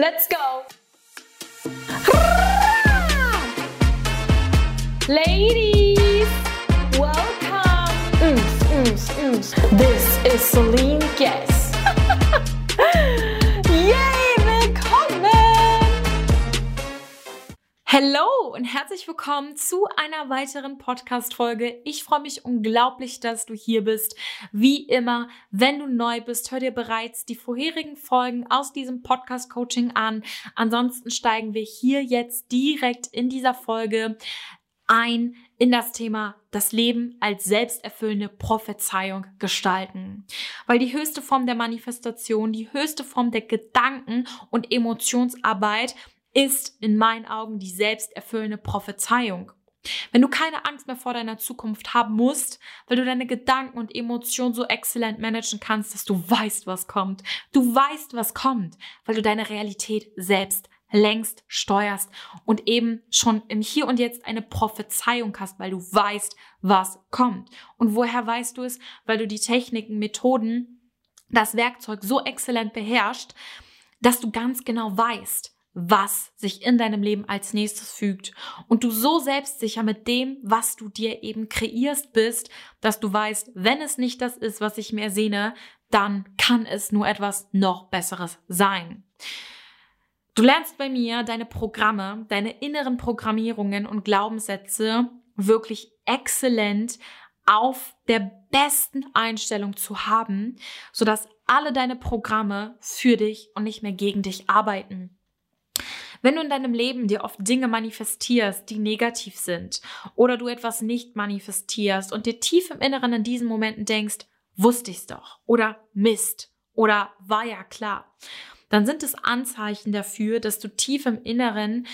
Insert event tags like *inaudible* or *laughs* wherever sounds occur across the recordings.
Let's go! Ladies, welcome! Ooms, ooms, ooms. This is Celine Guess. Hello und herzlich willkommen zu einer weiteren Podcast-Folge. Ich freue mich unglaublich, dass du hier bist. Wie immer, wenn du neu bist, hör dir bereits die vorherigen Folgen aus diesem Podcast-Coaching an. Ansonsten steigen wir hier jetzt direkt in dieser Folge ein in das Thema das Leben als selbsterfüllende Prophezeiung gestalten. Weil die höchste Form der Manifestation, die höchste Form der Gedanken- und Emotionsarbeit ist in meinen Augen die selbsterfüllende Prophezeiung. Wenn du keine Angst mehr vor deiner Zukunft haben musst, weil du deine Gedanken und Emotionen so exzellent managen kannst, dass du weißt, was kommt. Du weißt, was kommt, weil du deine Realität selbst längst steuerst und eben schon im Hier und Jetzt eine Prophezeiung hast, weil du weißt, was kommt. Und woher weißt du es? Weil du die Techniken, Methoden, das Werkzeug so exzellent beherrscht, dass du ganz genau weißt, was sich in deinem Leben als nächstes fügt und du so selbstsicher mit dem, was du dir eben kreierst bist, dass du weißt, wenn es nicht das ist, was ich mir sehne, dann kann es nur etwas noch Besseres sein. Du lernst bei mir deine Programme, deine inneren Programmierungen und Glaubenssätze wirklich exzellent auf der besten Einstellung zu haben, sodass alle deine Programme für dich und nicht mehr gegen dich arbeiten. Wenn du in deinem Leben dir oft Dinge manifestierst, die negativ sind, oder du etwas nicht manifestierst und dir tief im Inneren in diesen Momenten denkst, wusste ich's doch, oder Mist, oder war ja klar, dann sind es Anzeichen dafür, dass du tief im Inneren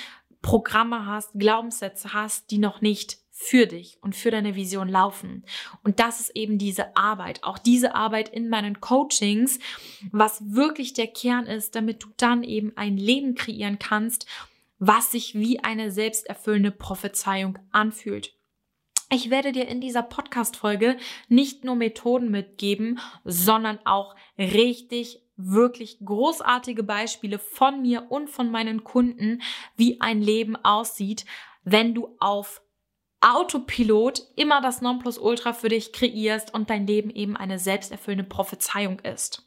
Programme hast, Glaubenssätze hast, die noch nicht für dich und für deine Vision laufen. Und das ist eben diese Arbeit, auch diese Arbeit in meinen Coachings, was wirklich der Kern ist, damit du dann eben ein Leben kreieren kannst, was sich wie eine selbsterfüllende Prophezeiung anfühlt. Ich werde dir in dieser Podcast-Folge nicht nur Methoden mitgeben, sondern auch richtig wirklich großartige Beispiele von mir und von meinen Kunden, wie ein Leben aussieht, wenn du auf Autopilot immer das Nonplusultra für dich kreierst und dein Leben eben eine selbsterfüllende Prophezeiung ist.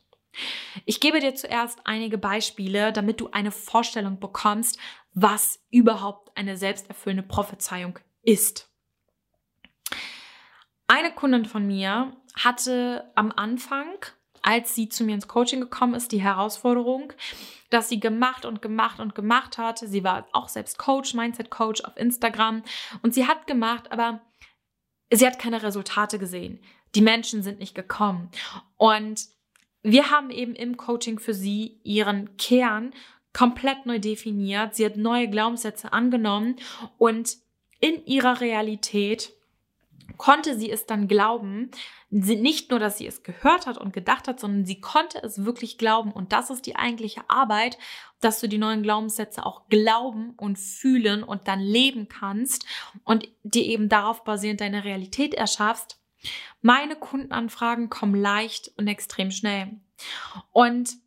Ich gebe dir zuerst einige Beispiele, damit du eine Vorstellung bekommst, was überhaupt eine selbsterfüllende Prophezeiung ist. Eine Kundin von mir hatte am Anfang als sie zu mir ins Coaching gekommen ist, die Herausforderung, dass sie gemacht und gemacht und gemacht hat. Sie war auch selbst Coach, Mindset Coach auf Instagram und sie hat gemacht, aber sie hat keine Resultate gesehen. Die Menschen sind nicht gekommen. Und wir haben eben im Coaching für sie ihren Kern komplett neu definiert. Sie hat neue Glaubenssätze angenommen und in ihrer Realität konnte sie es dann glauben, nicht nur, dass sie es gehört hat und gedacht hat, sondern sie konnte es wirklich glauben. Und das ist die eigentliche Arbeit, dass du die neuen Glaubenssätze auch glauben und fühlen und dann leben kannst und dir eben darauf basierend deine Realität erschaffst. Meine Kundenanfragen kommen leicht und extrem schnell. Und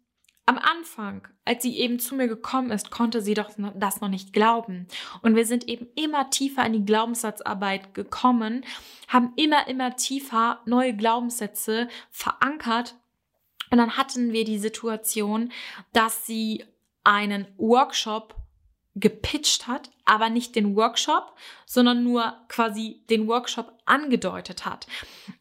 am Anfang, als sie eben zu mir gekommen ist, konnte sie doch das noch nicht glauben. Und wir sind eben immer tiefer in die Glaubenssatzarbeit gekommen, haben immer, immer tiefer neue Glaubenssätze verankert. Und dann hatten wir die Situation, dass sie einen Workshop gepitcht hat, aber nicht den Workshop, sondern nur quasi den Workshop angedeutet hat.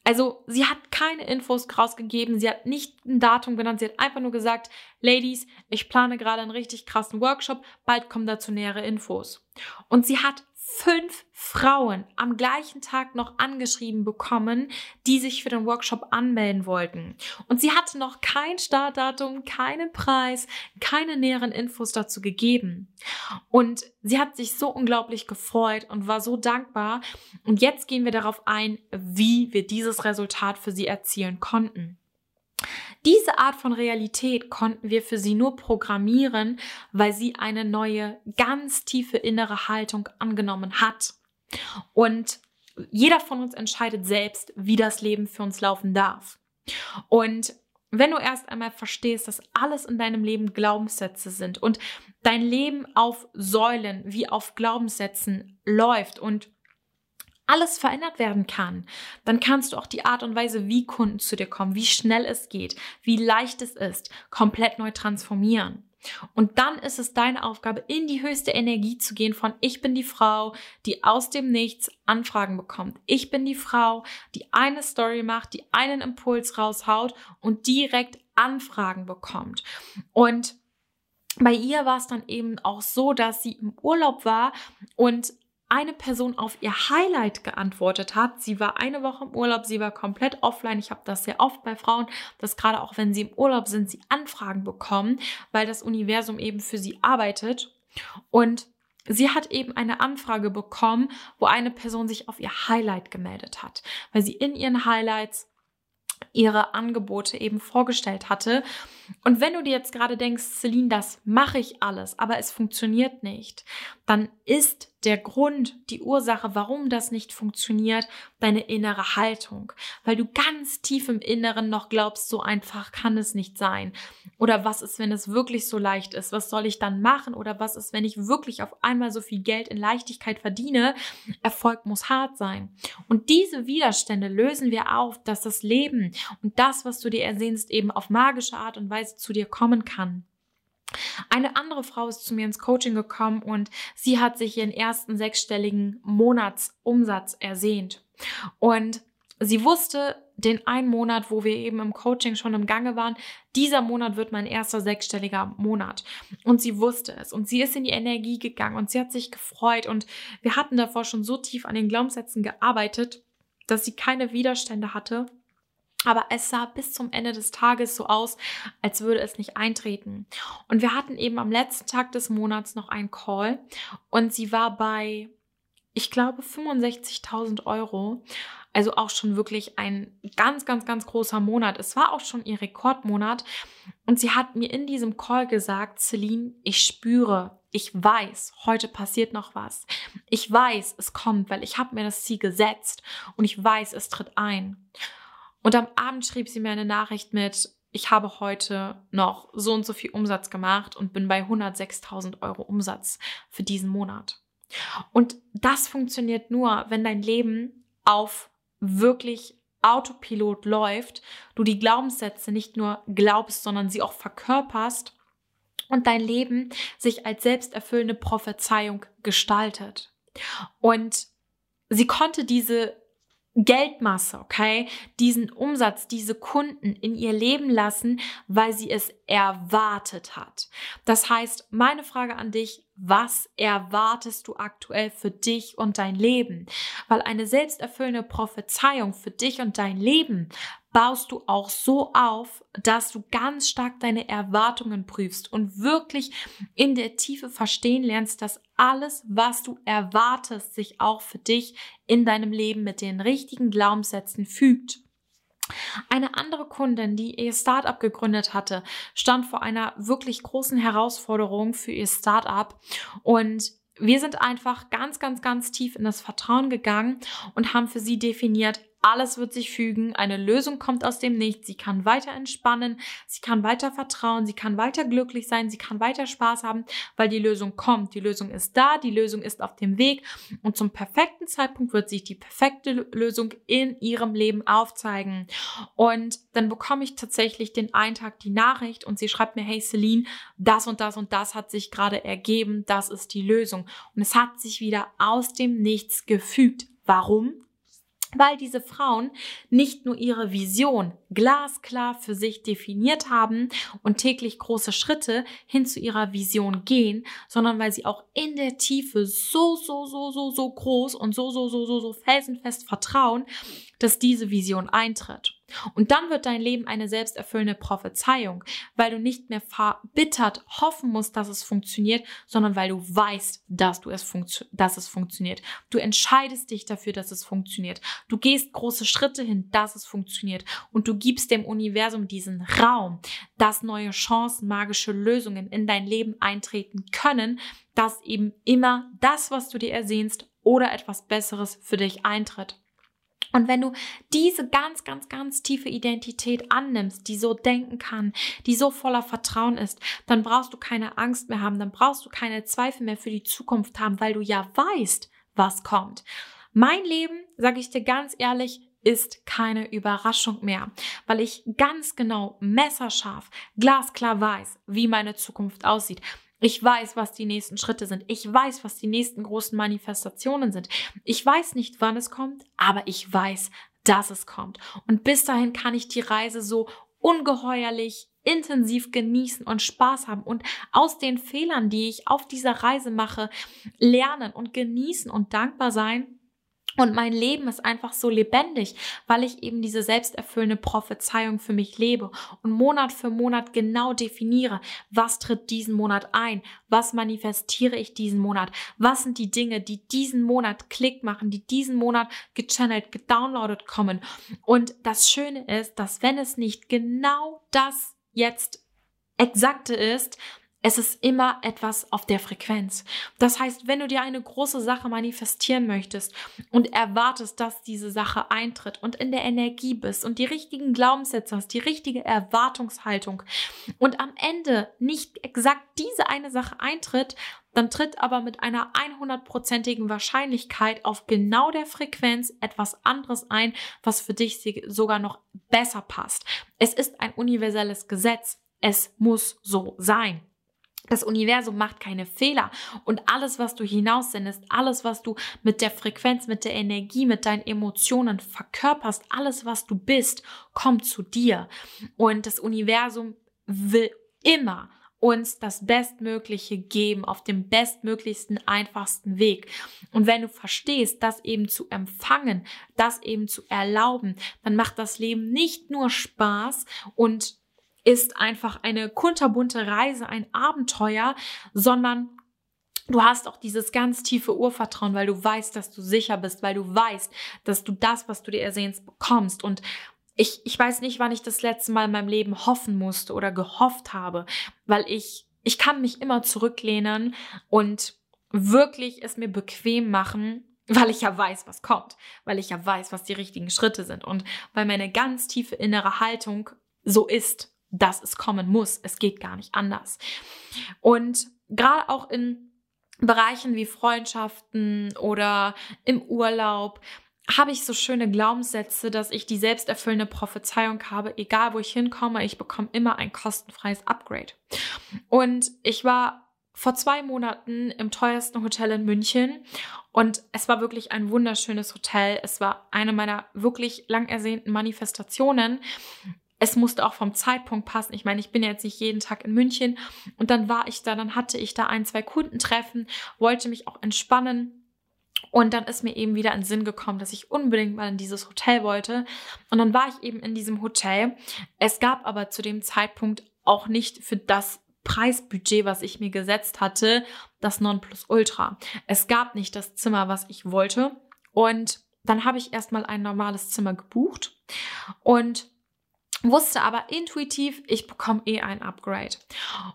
Also sie hat keine Infos rausgegeben, sie hat nicht ein Datum genannt, sie hat einfach nur gesagt, Ladies, ich plane gerade einen richtig krassen Workshop, bald kommen dazu nähere Infos. Und sie hat fünf Frauen am gleichen Tag noch angeschrieben bekommen, die sich für den Workshop anmelden wollten. Und sie hatte noch kein Startdatum, keinen Preis, keine näheren Infos dazu gegeben. Und sie hat sich so unglaublich gefreut und war so dankbar. Und jetzt gehen wir darauf ein, wie wir dieses Resultat für sie erzielen konnten. Diese Art von Realität konnten wir für sie nur programmieren, weil sie eine neue, ganz tiefe innere Haltung angenommen hat. Und jeder von uns entscheidet selbst, wie das Leben für uns laufen darf. Und wenn du erst einmal verstehst, dass alles in deinem Leben Glaubenssätze sind und dein Leben auf Säulen wie auf Glaubenssätzen läuft und alles verändert werden kann, dann kannst du auch die Art und Weise, wie Kunden zu dir kommen, wie schnell es geht, wie leicht es ist, komplett neu transformieren. Und dann ist es deine Aufgabe, in die höchste Energie zu gehen von ich bin die Frau, die aus dem Nichts Anfragen bekommt. Ich bin die Frau, die eine Story macht, die einen Impuls raushaut und direkt Anfragen bekommt. Und bei ihr war es dann eben auch so, dass sie im Urlaub war und eine Person auf ihr Highlight geantwortet hat. Sie war eine Woche im Urlaub, sie war komplett offline. Ich habe das sehr oft bei Frauen, dass gerade auch wenn sie im Urlaub sind, sie Anfragen bekommen, weil das Universum eben für sie arbeitet. Und sie hat eben eine Anfrage bekommen, wo eine Person sich auf ihr Highlight gemeldet hat, weil sie in ihren Highlights ihre Angebote eben vorgestellt hatte. Und wenn du dir jetzt gerade denkst, Celine, das mache ich alles, aber es funktioniert nicht, dann ist der Grund, die Ursache, warum das nicht funktioniert, deine innere Haltung, weil du ganz tief im Inneren noch glaubst, so einfach kann es nicht sein. Oder was ist, wenn es wirklich so leicht ist? Was soll ich dann machen? Oder was ist, wenn ich wirklich auf einmal so viel Geld in Leichtigkeit verdiene? Erfolg muss hart sein. Und diese Widerstände lösen wir auf, dass das Leben und das, was du dir ersehnst, eben auf magische Art und Weise zu dir kommen kann. Eine andere Frau ist zu mir ins Coaching gekommen und sie hat sich ihren ersten sechsstelligen Monatsumsatz ersehnt. Und sie wusste, den einen Monat, wo wir eben im Coaching schon im Gange waren, dieser Monat wird mein erster sechsstelliger Monat. Und sie wusste es und sie ist in die Energie gegangen und sie hat sich gefreut und wir hatten davor schon so tief an den Glaubenssätzen gearbeitet, dass sie keine Widerstände hatte aber es sah bis zum Ende des Tages so aus, als würde es nicht eintreten. Und wir hatten eben am letzten Tag des Monats noch einen Call und sie war bei, ich glaube, 65.000 Euro. Also auch schon wirklich ein ganz, ganz, ganz großer Monat. Es war auch schon ihr Rekordmonat. Und sie hat mir in diesem Call gesagt, Celine, ich spüre, ich weiß, heute passiert noch was. Ich weiß, es kommt, weil ich habe mir das Ziel gesetzt und ich weiß, es tritt ein. Und am Abend schrieb sie mir eine Nachricht mit, ich habe heute noch so und so viel Umsatz gemacht und bin bei 106.000 Euro Umsatz für diesen Monat. Und das funktioniert nur, wenn dein Leben auf wirklich Autopilot läuft, du die Glaubenssätze nicht nur glaubst, sondern sie auch verkörperst und dein Leben sich als selbsterfüllende Prophezeiung gestaltet. Und sie konnte diese Geldmasse, okay, diesen Umsatz, diese Kunden in ihr Leben lassen, weil sie es erwartet hat. Das heißt, meine Frage an dich, was erwartest du aktuell für dich und dein Leben? Weil eine selbsterfüllende Prophezeiung für dich und dein Leben baust du auch so auf, dass du ganz stark deine Erwartungen prüfst und wirklich in der Tiefe verstehen lernst, dass alles, was du erwartest, sich auch für dich in deinem Leben mit den richtigen Glaubenssätzen fügt. Eine andere Kundin, die ihr Startup gegründet hatte, stand vor einer wirklich großen Herausforderung für ihr Startup und wir sind einfach ganz, ganz, ganz tief in das Vertrauen gegangen und haben für sie definiert, alles wird sich fügen, eine Lösung kommt aus dem Nichts, sie kann weiter entspannen, sie kann weiter vertrauen, sie kann weiter glücklich sein, sie kann weiter Spaß haben, weil die Lösung kommt, die Lösung ist da, die Lösung ist auf dem Weg. Und zum perfekten Zeitpunkt wird sich die perfekte Lösung in ihrem Leben aufzeigen. Und dann bekomme ich tatsächlich den einen Tag die Nachricht und sie schreibt mir, hey Celine, das und das und das hat sich gerade ergeben, das ist die Lösung. Und es hat sich wieder aus dem Nichts gefügt. Warum? Weil diese Frauen nicht nur ihre Vision glasklar für sich definiert haben und täglich große Schritte hin zu ihrer Vision gehen, sondern weil sie auch in der Tiefe so, so, so, so, so groß und so, so, so, so, so felsenfest vertrauen, dass diese Vision eintritt. Und dann wird dein Leben eine selbsterfüllende Prophezeiung, weil du nicht mehr verbittert hoffen musst, dass es funktioniert, sondern weil du weißt, dass du es dass es funktioniert. Du entscheidest dich dafür, dass es funktioniert. Du gehst große Schritte hin, dass es funktioniert und du gibst dem Universum diesen Raum, dass neue Chancen, magische Lösungen in dein Leben eintreten können, dass eben immer das, was du dir ersehnst oder etwas Besseres für dich eintritt. Und wenn du diese ganz, ganz, ganz tiefe Identität annimmst, die so denken kann, die so voller Vertrauen ist, dann brauchst du keine Angst mehr haben, dann brauchst du keine Zweifel mehr für die Zukunft haben, weil du ja weißt, was kommt. Mein Leben, sage ich dir ganz ehrlich, ist keine Überraschung mehr, weil ich ganz genau messerscharf, glasklar weiß, wie meine Zukunft aussieht. Ich weiß, was die nächsten Schritte sind. Ich weiß, was die nächsten großen Manifestationen sind. Ich weiß nicht, wann es kommt, aber ich weiß, dass es kommt. Und bis dahin kann ich die Reise so ungeheuerlich intensiv genießen und Spaß haben und aus den Fehlern, die ich auf dieser Reise mache, lernen und genießen und dankbar sein und mein Leben ist einfach so lebendig, weil ich eben diese selbsterfüllende Prophezeiung für mich lebe und Monat für Monat genau definiere, was tritt diesen Monat ein, was manifestiere ich diesen Monat, was sind die Dinge, die diesen Monat Klick machen, die diesen Monat gechannelt, gedownloadet kommen. Und das Schöne ist, dass wenn es nicht genau das jetzt exakte ist, es ist immer etwas auf der Frequenz. Das heißt, wenn du dir eine große Sache manifestieren möchtest und erwartest, dass diese Sache eintritt und in der Energie bist und die richtigen Glaubenssätze hast, die richtige Erwartungshaltung und am Ende nicht exakt diese eine Sache eintritt, dann tritt aber mit einer 100%igen Wahrscheinlichkeit auf genau der Frequenz etwas anderes ein, was für dich sogar noch besser passt. Es ist ein universelles Gesetz. Es muss so sein. Das Universum macht keine Fehler und alles, was du hinaussendest, alles, was du mit der Frequenz, mit der Energie, mit deinen Emotionen verkörperst, alles, was du bist, kommt zu dir. Und das Universum will immer uns das Bestmögliche geben auf dem bestmöglichsten, einfachsten Weg. Und wenn du verstehst, das eben zu empfangen, das eben zu erlauben, dann macht das Leben nicht nur Spaß und ist einfach eine kunterbunte Reise, ein Abenteuer, sondern Du hast auch dieses ganz tiefe Urvertrauen, weil du weißt, dass du sicher bist, weil du weißt, dass du das, was du dir ersehnst, bekommst. Und ich, ich weiß nicht, wann ich das letzte Mal in meinem Leben hoffen musste oder gehofft habe, weil ich, ich kann mich immer zurücklehnen und wirklich es mir bequem machen, weil ich ja weiß, was kommt, weil ich ja weiß, was die richtigen Schritte sind und weil meine ganz tiefe innere Haltung so ist dass es kommen muss. Es geht gar nicht anders. Und gerade auch in Bereichen wie Freundschaften oder im Urlaub habe ich so schöne Glaubenssätze, dass ich die selbsterfüllende Prophezeiung habe, egal wo ich hinkomme, ich bekomme immer ein kostenfreies Upgrade. Und ich war vor zwei Monaten im teuersten Hotel in München und es war wirklich ein wunderschönes Hotel. Es war eine meiner wirklich lang ersehnten Manifestationen es musste auch vom Zeitpunkt passen. Ich meine, ich bin jetzt nicht jeden Tag in München und dann war ich da, dann hatte ich da ein, zwei Kundentreffen, wollte mich auch entspannen. Und dann ist mir eben wieder in Sinn gekommen, dass ich unbedingt mal in dieses Hotel wollte. Und dann war ich eben in diesem Hotel. Es gab aber zu dem Zeitpunkt auch nicht für das Preisbudget, was ich mir gesetzt hatte, das Nonplusultra. Es gab nicht das Zimmer, was ich wollte. Und dann habe ich erstmal ein normales Zimmer gebucht. Und wusste aber intuitiv, ich bekomme eh ein Upgrade.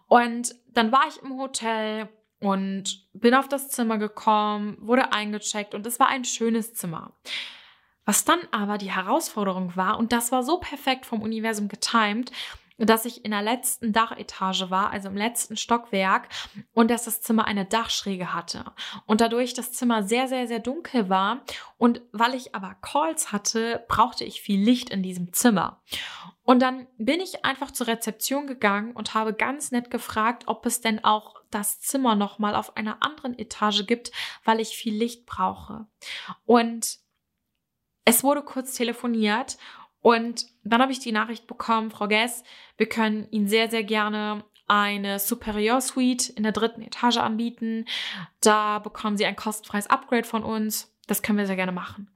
Und dann war ich im Hotel und bin auf das Zimmer gekommen, wurde eingecheckt und es war ein schönes Zimmer. Was dann aber die Herausforderung war, und das war so perfekt vom Universum getimed, dass ich in der letzten Dachetage war, also im letzten Stockwerk, und dass das Zimmer eine Dachschräge hatte. Und dadurch das Zimmer sehr, sehr, sehr dunkel war und weil ich aber Calls hatte, brauchte ich viel Licht in diesem Zimmer. Und dann bin ich einfach zur Rezeption gegangen und habe ganz nett gefragt, ob es denn auch das Zimmer nochmal auf einer anderen Etage gibt, weil ich viel Licht brauche. Und es wurde kurz telefoniert und dann habe ich die Nachricht bekommen, Frau Guess, wir können Ihnen sehr, sehr gerne eine Superior Suite in der dritten Etage anbieten. Da bekommen Sie ein kostenfreies Upgrade von uns. Das können wir sehr gerne machen.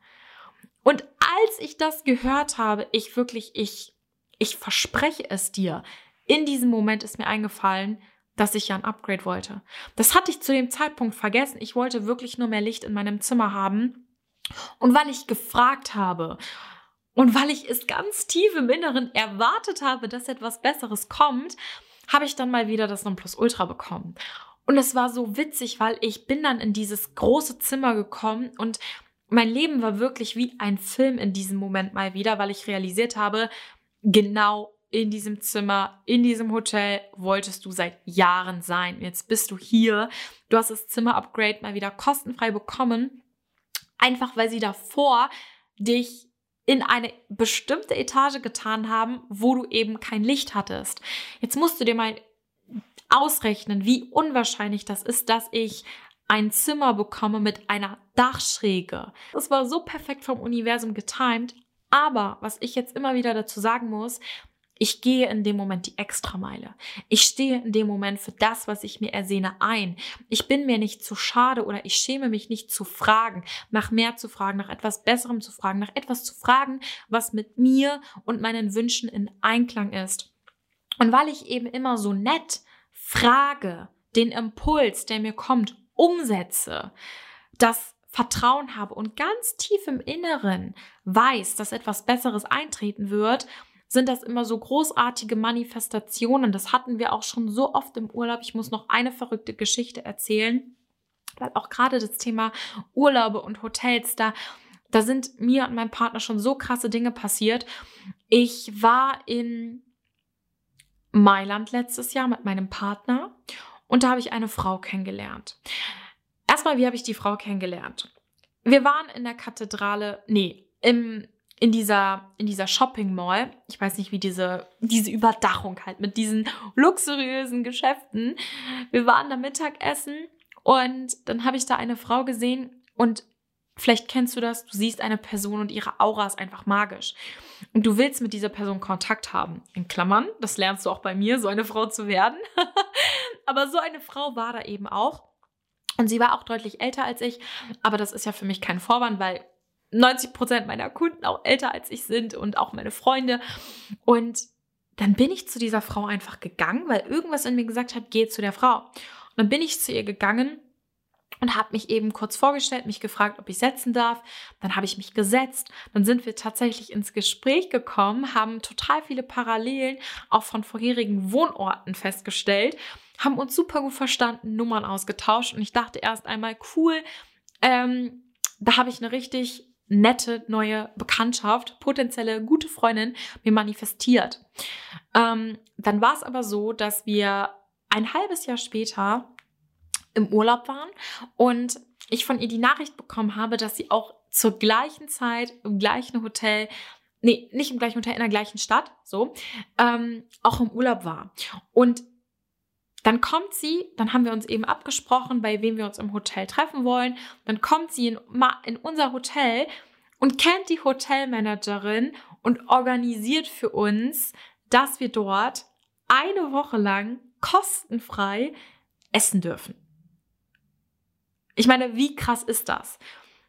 Und als ich das gehört habe, ich wirklich, ich, ich verspreche es dir, in diesem Moment ist mir eingefallen, dass ich ja ein Upgrade wollte. Das hatte ich zu dem Zeitpunkt vergessen. Ich wollte wirklich nur mehr Licht in meinem Zimmer haben. Und weil ich gefragt habe, und weil ich es ganz tief im Inneren erwartet habe, dass etwas Besseres kommt, habe ich dann mal wieder das Nonplusultra bekommen. Und es war so witzig, weil ich bin dann in dieses große Zimmer gekommen und mein Leben war wirklich wie ein Film in diesem Moment mal wieder, weil ich realisiert habe, genau in diesem Zimmer, in diesem Hotel wolltest du seit Jahren sein. Jetzt bist du hier. Du hast das Zimmer-Upgrade mal wieder kostenfrei bekommen. Einfach weil sie davor dich in eine bestimmte Etage getan haben, wo du eben kein Licht hattest. Jetzt musst du dir mal ausrechnen, wie unwahrscheinlich das ist, dass ich ein Zimmer bekomme mit einer Dachschräge. Das war so perfekt vom Universum getimed. Aber was ich jetzt immer wieder dazu sagen muss, ich gehe in dem Moment die Extrameile. Ich stehe in dem Moment für das, was ich mir ersehne, ein. Ich bin mir nicht zu schade oder ich schäme mich nicht zu fragen, nach mehr zu fragen, nach etwas Besserem zu fragen, nach etwas zu fragen, was mit mir und meinen Wünschen in Einklang ist. Und weil ich eben immer so nett frage, den Impuls, der mir kommt, umsetze, das Vertrauen habe und ganz tief im Inneren weiß, dass etwas Besseres eintreten wird, sind das immer so großartige Manifestationen. Das hatten wir auch schon so oft im Urlaub. Ich muss noch eine verrückte Geschichte erzählen, weil auch gerade das Thema Urlaube und Hotels da da sind mir und meinem Partner schon so krasse Dinge passiert. Ich war in Mailand letztes Jahr mit meinem Partner und da habe ich eine Frau kennengelernt. Erstmal, wie habe ich die Frau kennengelernt? Wir waren in der Kathedrale, nee, im in dieser, in dieser Shopping Mall, ich weiß nicht, wie diese, diese Überdachung halt mit diesen luxuriösen Geschäften. Wir waren da Mittagessen und dann habe ich da eine Frau gesehen und vielleicht kennst du das, du siehst eine Person und ihre Aura ist einfach magisch. Und du willst mit dieser Person Kontakt haben. In Klammern, das lernst du auch bei mir, so eine Frau zu werden. *laughs* Aber so eine Frau war da eben auch. Und sie war auch deutlich älter als ich, aber das ist ja für mich kein Vorwand, weil 90 Prozent meiner Kunden auch älter als ich sind und auch meine Freunde. Und dann bin ich zu dieser Frau einfach gegangen, weil irgendwas in mir gesagt hat, geh zu der Frau. Und dann bin ich zu ihr gegangen und habe mich eben kurz vorgestellt, mich gefragt, ob ich setzen darf. Dann habe ich mich gesetzt. Dann sind wir tatsächlich ins Gespräch gekommen, haben total viele Parallelen auch von vorherigen Wohnorten festgestellt, haben uns super gut verstanden, Nummern ausgetauscht und ich dachte erst einmal, cool, ähm, da habe ich eine richtig nette neue Bekanntschaft, potenzielle gute Freundin mir manifestiert. Ähm, dann war es aber so, dass wir ein halbes Jahr später im Urlaub waren und ich von ihr die Nachricht bekommen habe, dass sie auch zur gleichen Zeit im gleichen Hotel nee, nicht im gleichen Hotel, in der gleichen Stadt, so, ähm, auch im Urlaub war. Und dann kommt sie, dann haben wir uns eben abgesprochen, bei wem wir uns im Hotel treffen wollen. Dann kommt sie in, in unser Hotel und kennt die Hotelmanagerin und organisiert für uns, dass wir dort eine Woche lang kostenfrei essen dürfen. Ich meine, wie krass ist das?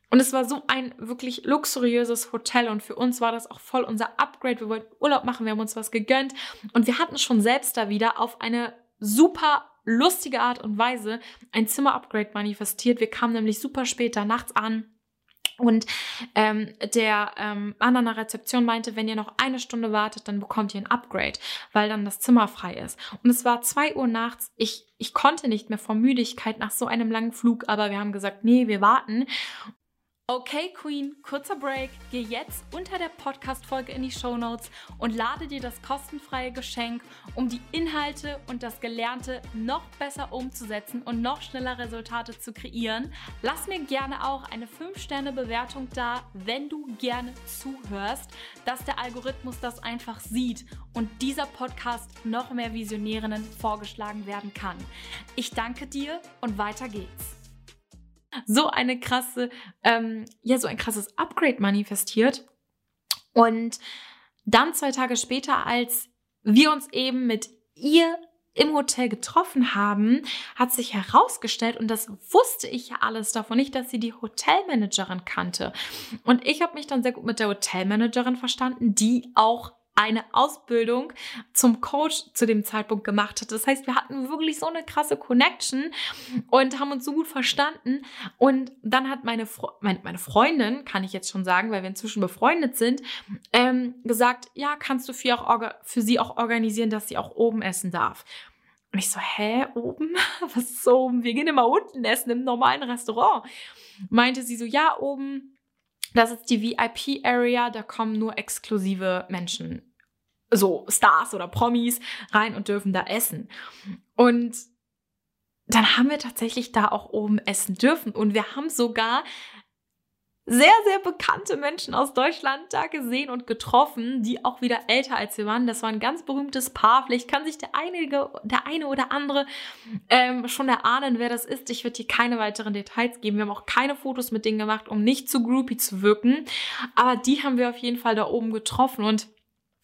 Und es war so ein wirklich luxuriöses Hotel und für uns war das auch voll unser Upgrade. Wir wollten Urlaub machen, wir haben uns was gegönnt und wir hatten schon selbst da wieder auf eine super lustige Art und Weise ein Zimmer-Upgrade manifestiert. Wir kamen nämlich super spät da nachts an. Und ähm, der ähm, Mann an der Rezeption meinte, wenn ihr noch eine Stunde wartet, dann bekommt ihr ein Upgrade, weil dann das Zimmer frei ist. Und es war zwei Uhr nachts. Ich, ich konnte nicht mehr vor Müdigkeit nach so einem langen Flug, aber wir haben gesagt, nee, wir warten. Okay, Queen, kurzer Break. Geh jetzt unter der Podcast-Folge in die Show Notes und lade dir das kostenfreie Geschenk, um die Inhalte und das Gelernte noch besser umzusetzen und noch schneller Resultate zu kreieren. Lass mir gerne auch eine 5-Sterne-Bewertung da, wenn du gerne zuhörst, dass der Algorithmus das einfach sieht und dieser Podcast noch mehr Visionärinnen vorgeschlagen werden kann. Ich danke dir und weiter geht's so eine krasse, ähm, ja, so ein krasses Upgrade manifestiert. Und dann zwei Tage später, als wir uns eben mit ihr im Hotel getroffen haben, hat sich herausgestellt, und das wusste ich ja alles davon nicht, dass sie die Hotelmanagerin kannte. Und ich habe mich dann sehr gut mit der Hotelmanagerin verstanden, die auch eine Ausbildung zum Coach zu dem Zeitpunkt gemacht hat. Das heißt, wir hatten wirklich so eine krasse Connection und haben uns so gut verstanden. Und dann hat meine, Fre meine, Freundin, kann ich jetzt schon sagen, weil wir inzwischen befreundet sind, ähm, gesagt, ja, kannst du für, auch, für sie auch organisieren, dass sie auch oben essen darf. Und ich so, hä, oben? *laughs* Was ist oben? Wir gehen immer unten essen im normalen Restaurant. Meinte sie so, ja, oben das ist die VIP-Area, da kommen nur exklusive Menschen, so Stars oder Promis rein und dürfen da essen. Und dann haben wir tatsächlich da auch oben essen dürfen. Und wir haben sogar sehr, sehr bekannte Menschen aus Deutschland da gesehen und getroffen, die auch wieder älter als wir waren. Das war ein ganz berühmtes Paar. Vielleicht kann sich der, einige, der eine oder andere ähm, schon erahnen, wer das ist. Ich würde hier keine weiteren Details geben. Wir haben auch keine Fotos mit denen gemacht, um nicht zu groupie zu wirken. Aber die haben wir auf jeden Fall da oben getroffen und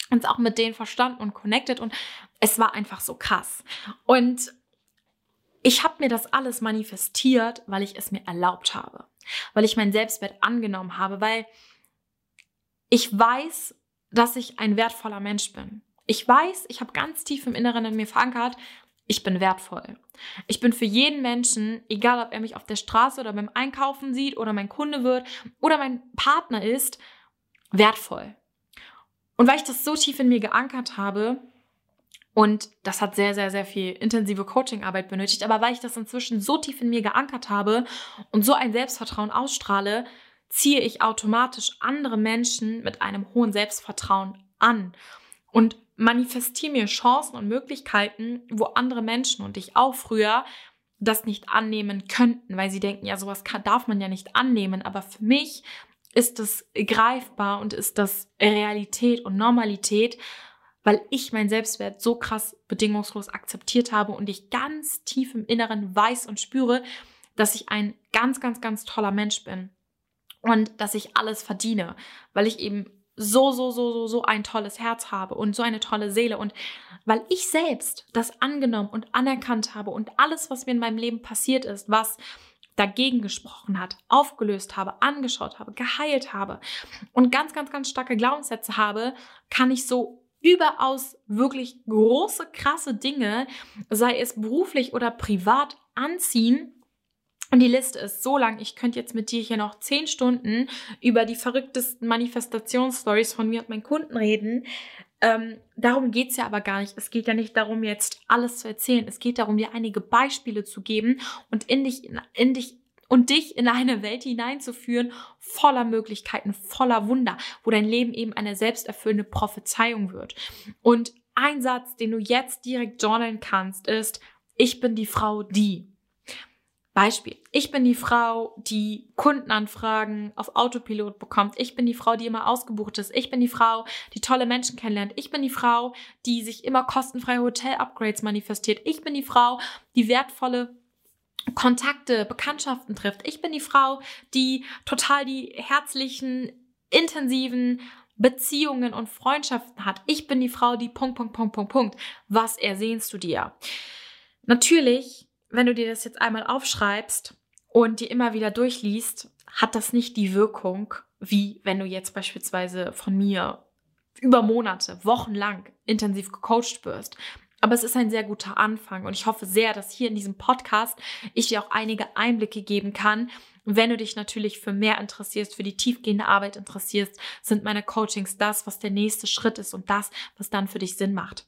uns auch mit denen verstanden und connected. Und es war einfach so krass. Und ich habe mir das alles manifestiert, weil ich es mir erlaubt habe, weil ich meinen Selbstwert angenommen habe, weil ich weiß, dass ich ein wertvoller Mensch bin. Ich weiß, ich habe ganz tief im Inneren in mir verankert, ich bin wertvoll. Ich bin für jeden Menschen, egal ob er mich auf der Straße oder beim Einkaufen sieht oder mein Kunde wird oder mein Partner ist, wertvoll. Und weil ich das so tief in mir geankert habe, und das hat sehr, sehr, sehr viel intensive Coachingarbeit benötigt. Aber weil ich das inzwischen so tief in mir geankert habe und so ein Selbstvertrauen ausstrahle, ziehe ich automatisch andere Menschen mit einem hohen Selbstvertrauen an und manifestiere mir Chancen und Möglichkeiten, wo andere Menschen und ich auch früher das nicht annehmen könnten, weil sie denken, ja, sowas kann, darf man ja nicht annehmen. Aber für mich ist das greifbar und ist das Realität und Normalität, weil ich meinen Selbstwert so krass bedingungslos akzeptiert habe und ich ganz tief im Inneren weiß und spüre, dass ich ein ganz, ganz, ganz toller Mensch bin und dass ich alles verdiene, weil ich eben so, so, so, so, so ein tolles Herz habe und so eine tolle Seele und weil ich selbst das angenommen und anerkannt habe und alles, was mir in meinem Leben passiert ist, was dagegen gesprochen hat, aufgelöst habe, angeschaut habe, geheilt habe und ganz, ganz, ganz starke Glaubenssätze habe, kann ich so überaus wirklich große, krasse Dinge, sei es beruflich oder privat, anziehen. Und die Liste ist so lang, ich könnte jetzt mit dir hier noch zehn Stunden über die verrücktesten Manifestationsstories von mir und meinen Kunden reden. Ähm, darum geht's ja aber gar nicht. Es geht ja nicht darum, jetzt alles zu erzählen. Es geht darum, dir einige Beispiele zu geben und in dich, in dich und dich in eine Welt hineinzuführen, voller Möglichkeiten, voller Wunder, wo dein Leben eben eine selbsterfüllende Prophezeiung wird. Und ein Satz, den du jetzt direkt journalen kannst, ist, ich bin die Frau, die. Beispiel. Ich bin die Frau, die Kundenanfragen auf Autopilot bekommt. Ich bin die Frau, die immer ausgebucht ist. Ich bin die Frau, die tolle Menschen kennenlernt. Ich bin die Frau, die sich immer kostenfreie Hotel-Upgrades manifestiert. Ich bin die Frau, die wertvolle Kontakte, Bekanntschaften trifft. Ich bin die Frau, die total die herzlichen, intensiven Beziehungen und Freundschaften hat. Ich bin die Frau, die Punkt, Punkt, Punkt, Punkt, Punkt. Was ersehnst du dir? Natürlich, wenn du dir das jetzt einmal aufschreibst und dir immer wieder durchliest, hat das nicht die Wirkung, wie wenn du jetzt beispielsweise von mir über Monate, wochenlang intensiv gecoacht wirst. Aber es ist ein sehr guter Anfang und ich hoffe sehr, dass hier in diesem Podcast ich dir auch einige Einblicke geben kann. Wenn du dich natürlich für mehr interessierst, für die tiefgehende Arbeit interessierst, sind meine Coachings das, was der nächste Schritt ist und das, was dann für dich Sinn macht.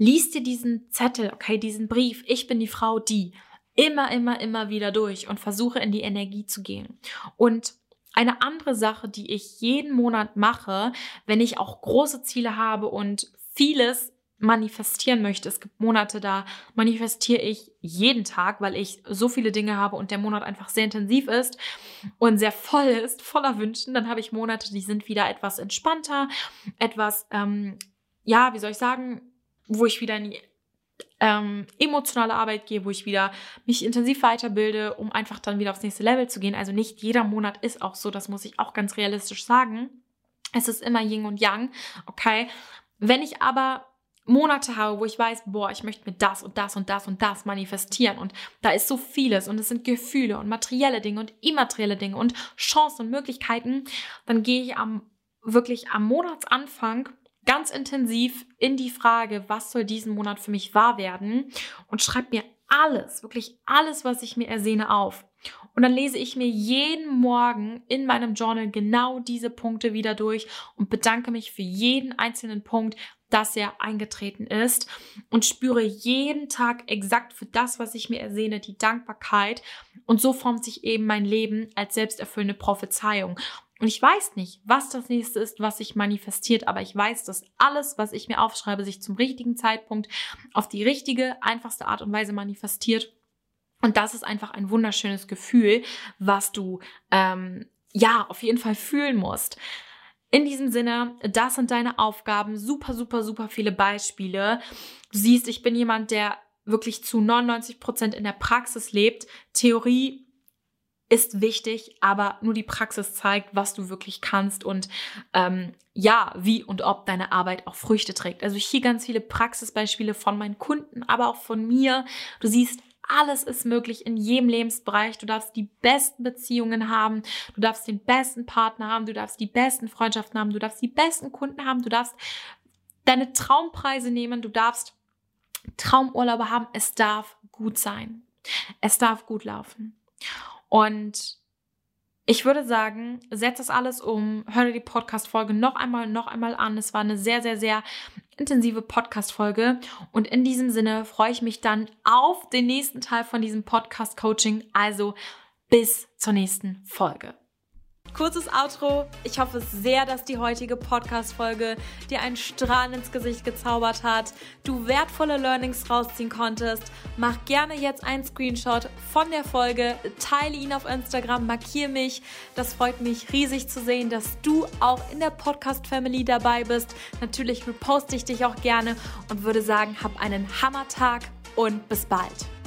Lies dir diesen Zettel, okay, diesen Brief, ich bin die Frau, die, immer, immer, immer wieder durch und versuche in die Energie zu gehen. Und eine andere Sache, die ich jeden Monat mache, wenn ich auch große Ziele habe und vieles manifestieren möchte. Es gibt Monate, da manifestiere ich jeden Tag, weil ich so viele Dinge habe und der Monat einfach sehr intensiv ist und sehr voll ist, voller Wünschen. Dann habe ich Monate, die sind wieder etwas entspannter, etwas, ähm, ja, wie soll ich sagen, wo ich wieder in die ähm, emotionale Arbeit gehe, wo ich wieder mich intensiv weiterbilde, um einfach dann wieder aufs nächste Level zu gehen. Also nicht jeder Monat ist auch so, das muss ich auch ganz realistisch sagen. Es ist immer Yin und Yang, okay. Wenn ich aber Monate habe, wo ich weiß, boah, ich möchte mir das und das und das und das manifestieren und da ist so vieles und es sind Gefühle und materielle Dinge und immaterielle Dinge und Chancen und Möglichkeiten, dann gehe ich am wirklich am Monatsanfang ganz intensiv in die Frage, was soll diesen Monat für mich wahr werden und schreibe mir alles, wirklich alles, was ich mir ersehne, auf. Und dann lese ich mir jeden Morgen in meinem Journal genau diese Punkte wieder durch und bedanke mich für jeden einzelnen Punkt, dass er eingetreten ist und spüre jeden Tag exakt für das, was ich mir ersehne, die Dankbarkeit. Und so formt sich eben mein Leben als selbsterfüllende Prophezeiung. Und ich weiß nicht, was das nächste ist, was sich manifestiert, aber ich weiß, dass alles, was ich mir aufschreibe, sich zum richtigen Zeitpunkt auf die richtige, einfachste Art und Weise manifestiert. Und das ist einfach ein wunderschönes Gefühl, was du ähm, ja auf jeden Fall fühlen musst. In diesem Sinne, das sind deine Aufgaben. Super, super, super viele Beispiele. Du siehst, ich bin jemand, der wirklich zu 99 Prozent in der Praxis lebt. Theorie ist wichtig, aber nur die Praxis zeigt, was du wirklich kannst und ähm, ja, wie und ob deine Arbeit auch Früchte trägt. Also hier ganz viele Praxisbeispiele von meinen Kunden, aber auch von mir. Du siehst, alles ist möglich in jedem Lebensbereich. Du darfst die besten Beziehungen haben, du darfst den besten Partner haben, du darfst die besten Freundschaften haben, du darfst die besten Kunden haben, du darfst deine Traumpreise nehmen, du darfst Traumurlaube haben. Es darf gut sein. Es darf gut laufen. Und ich würde sagen, setz das alles um, hör dir die Podcast-Folge noch einmal, noch einmal an. Es war eine sehr, sehr, sehr intensive Podcast-Folge. Und in diesem Sinne freue ich mich dann auf den nächsten Teil von diesem Podcast-Coaching. Also bis zur nächsten Folge. Kurzes Outro. Ich hoffe sehr, dass die heutige Podcast-Folge dir einen Strahl ins Gesicht gezaubert hat, du wertvolle Learnings rausziehen konntest. Mach gerne jetzt einen Screenshot von der Folge, teile ihn auf Instagram, markiere mich. Das freut mich riesig zu sehen, dass du auch in der Podcast-Family dabei bist. Natürlich reposte ich dich auch gerne und würde sagen, hab einen Hammertag und bis bald.